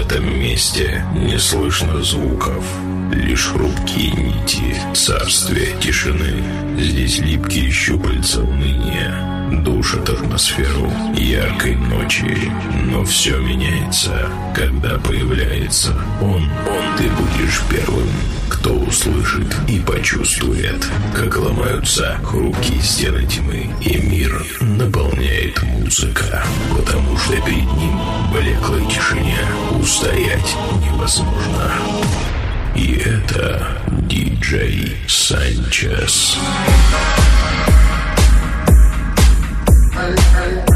этом месте не слышно звуков. Лишь хрупкие нити царствия тишины. Здесь липкие щупальца уныния душит атмосферу яркой ночи. Но все меняется, когда появляется он. Он ты будешь первым, кто услышит и почувствует, как ломаются хрупкие стены тьмы, и мир наполняет музыка, потому что перед ним блеклой тишине устоять невозможно. И это диджей Санчес. Санчес. hey, hey.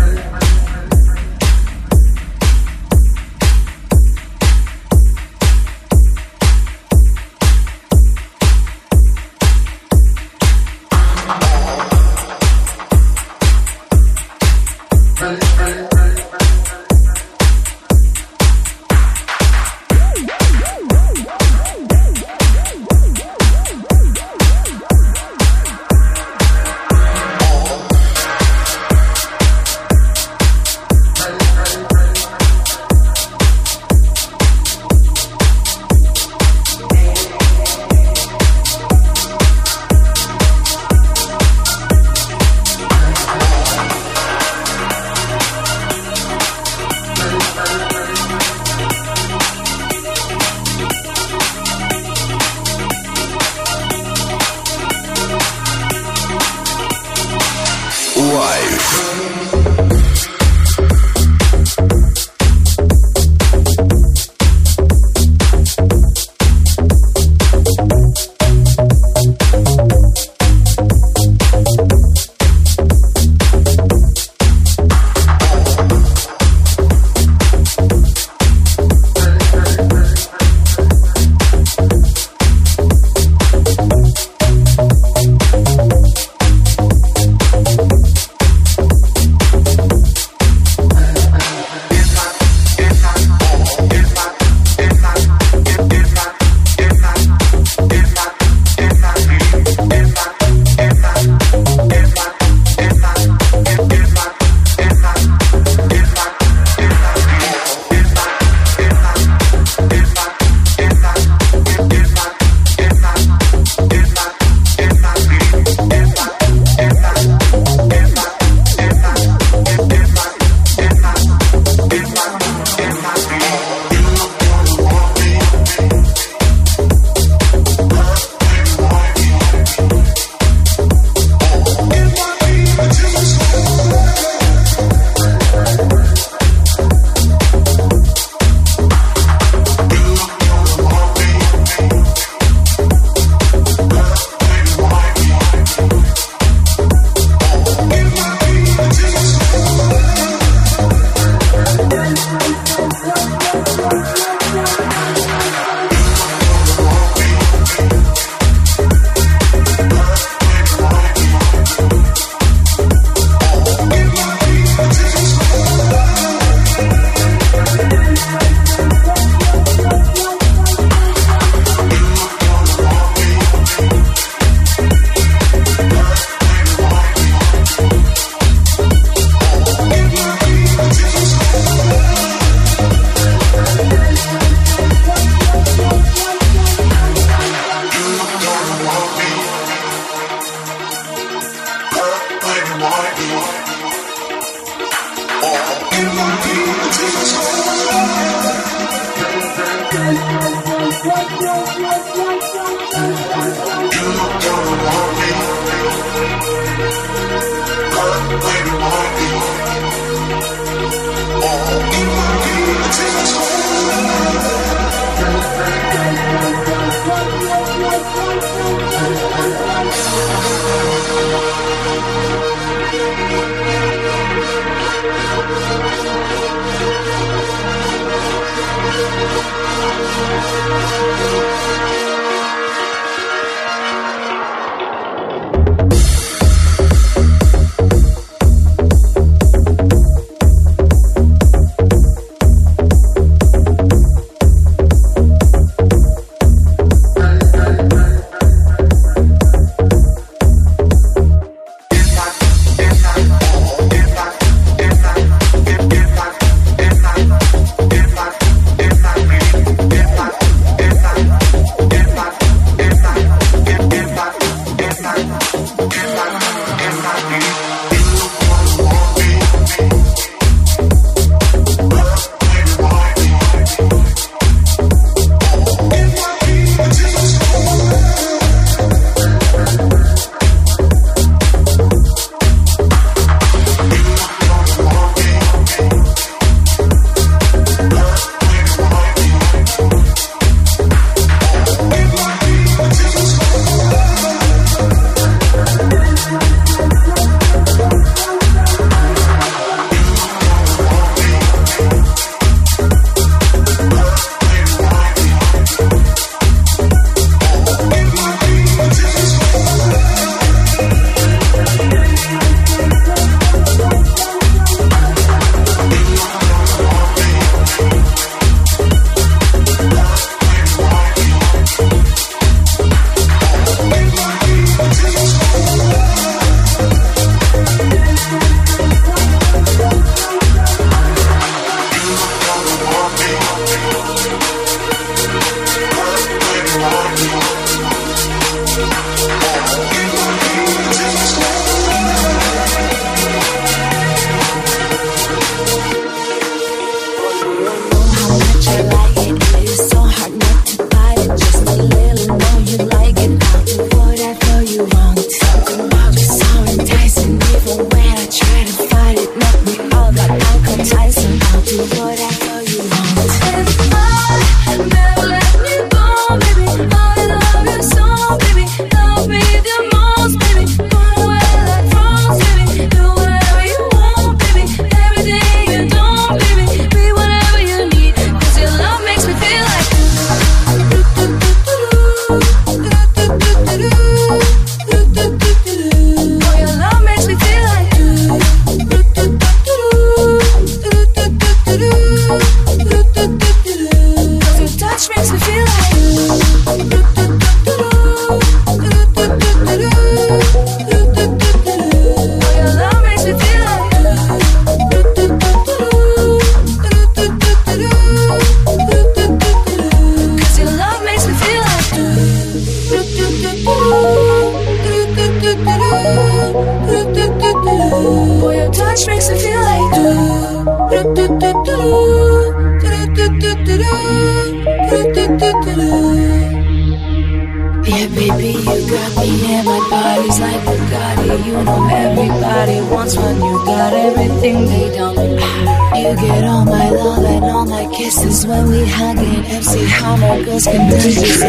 You get all my love and all my kisses when we hang in How my Girls can do this.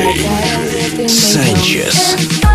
Sanchez.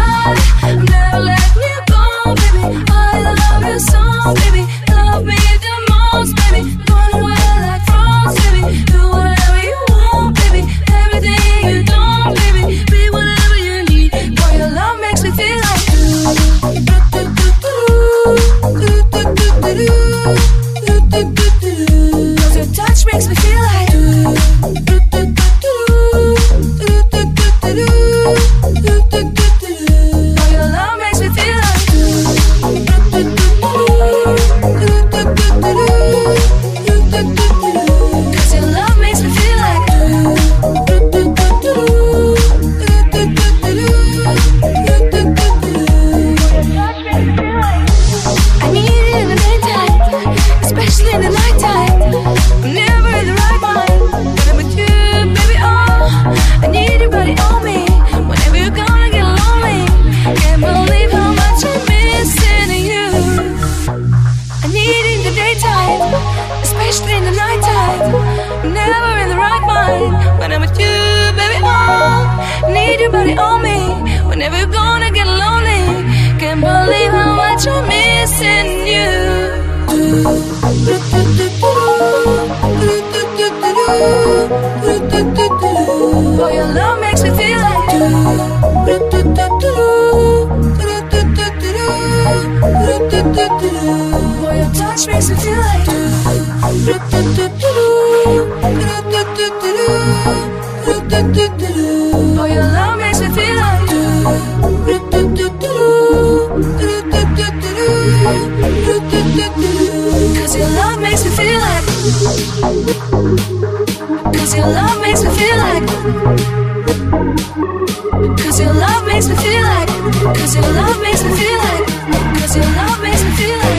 Cause your love makes me feel like Cause your love makes me feel like your love makes me feel like your love makes me feel like your love makes me feel like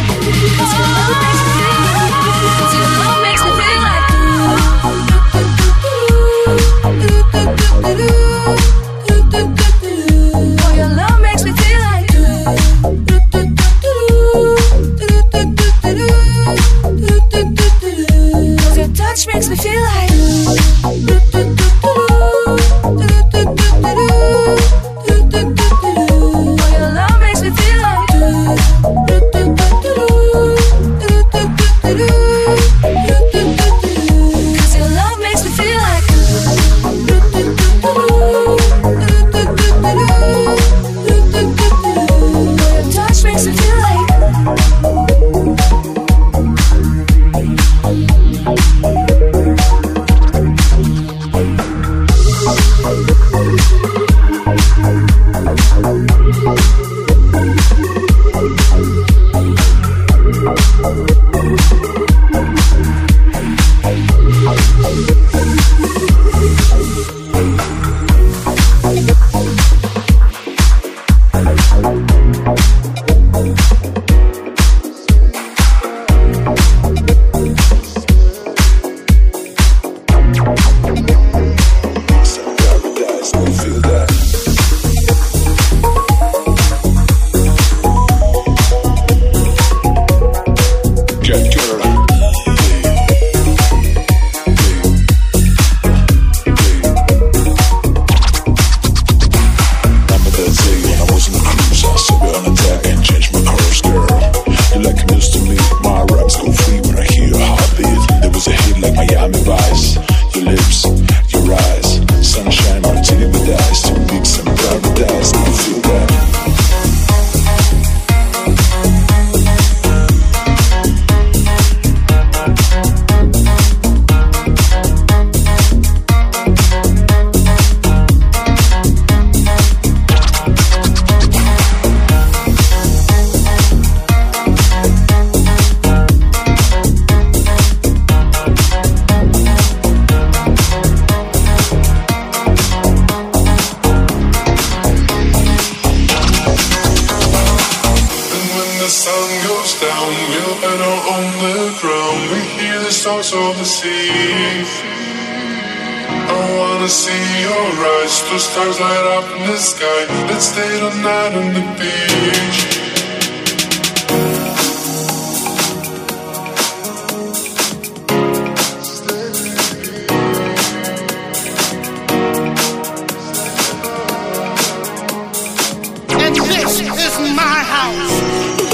the stars light up in the sky. Let's stay the night on the beach.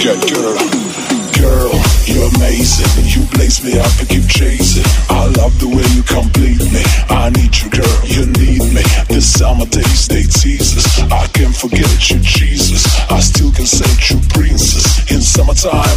Girl, girl, you're amazing. You blaze me up and keep chasing. side.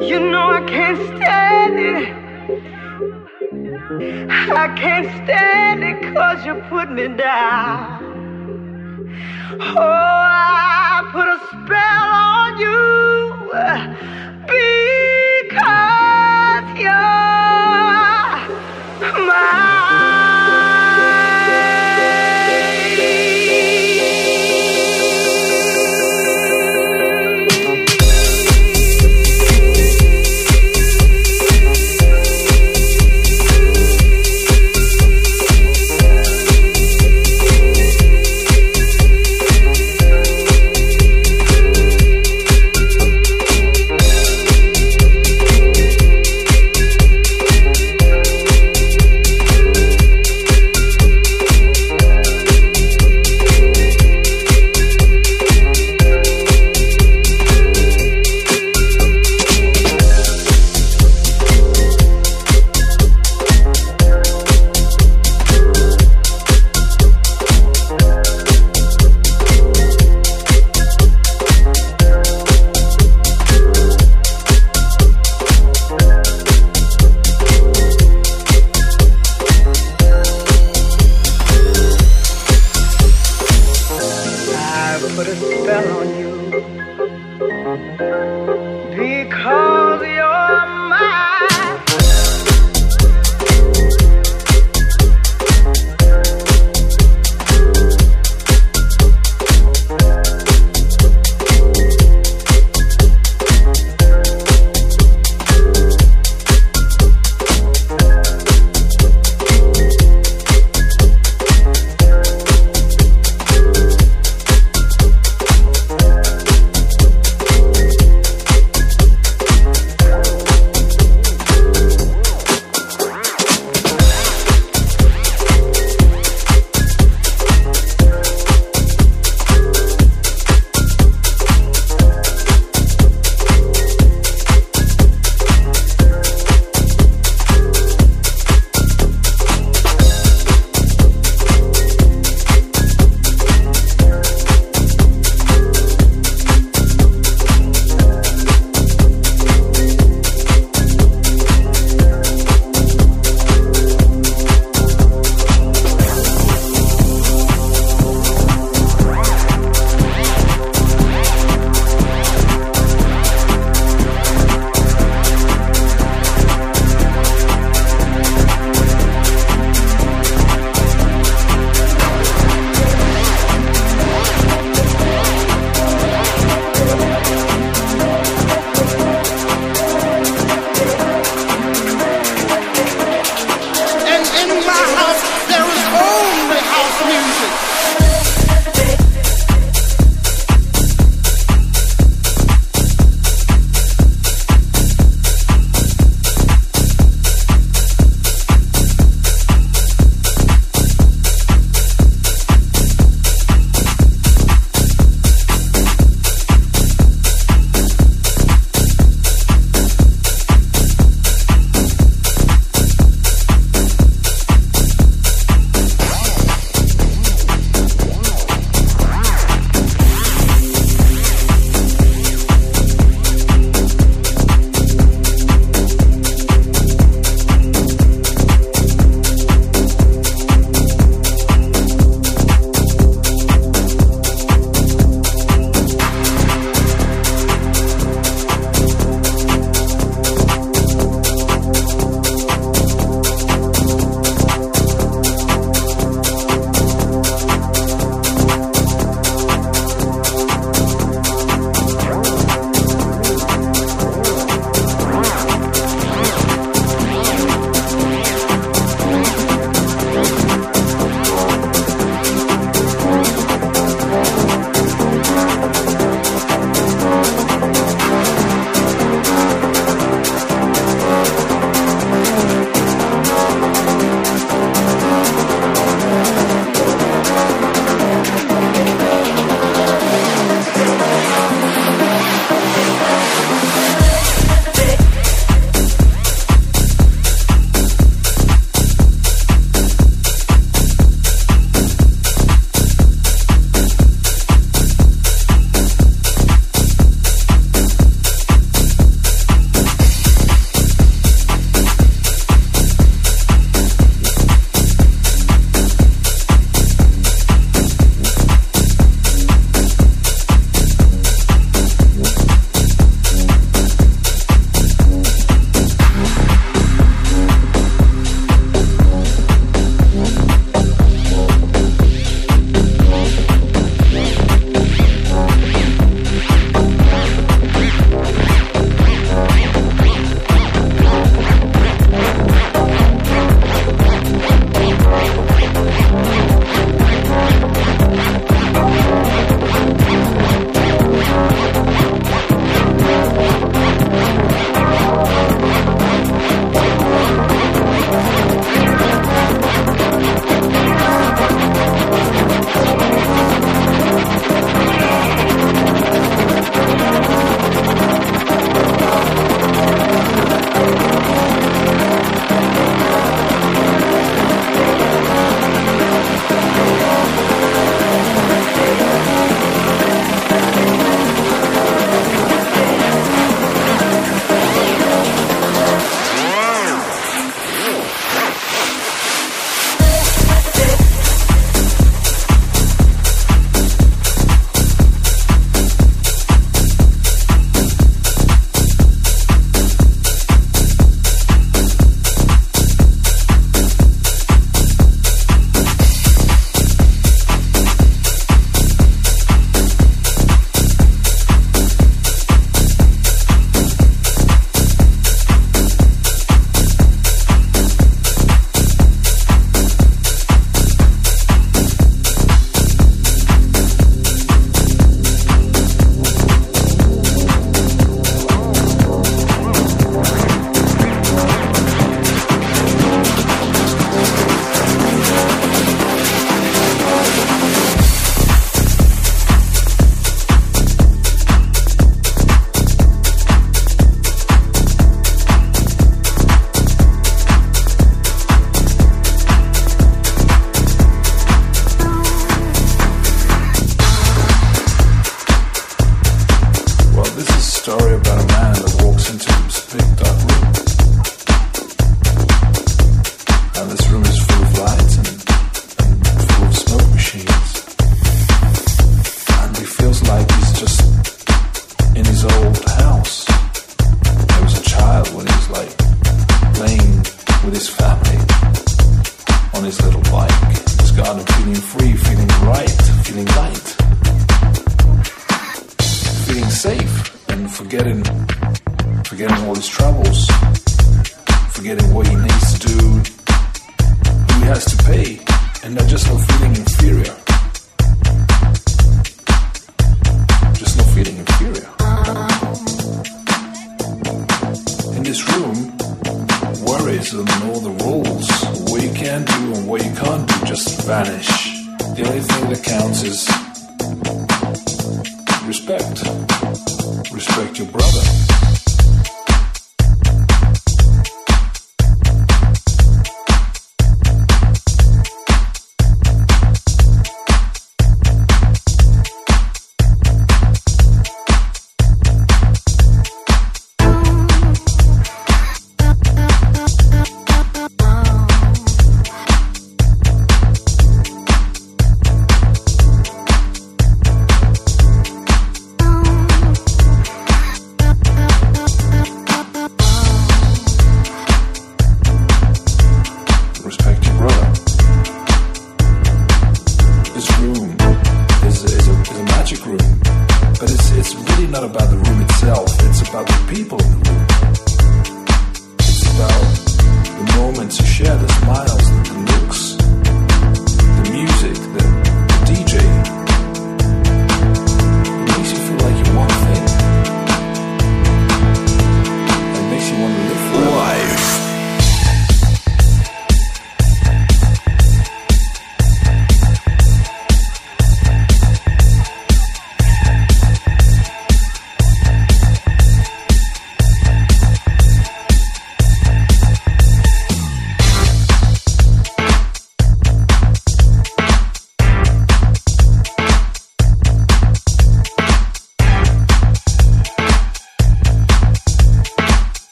You know I can't stand it. I can't stand it cause you put me down. Oh, I put a spell on you.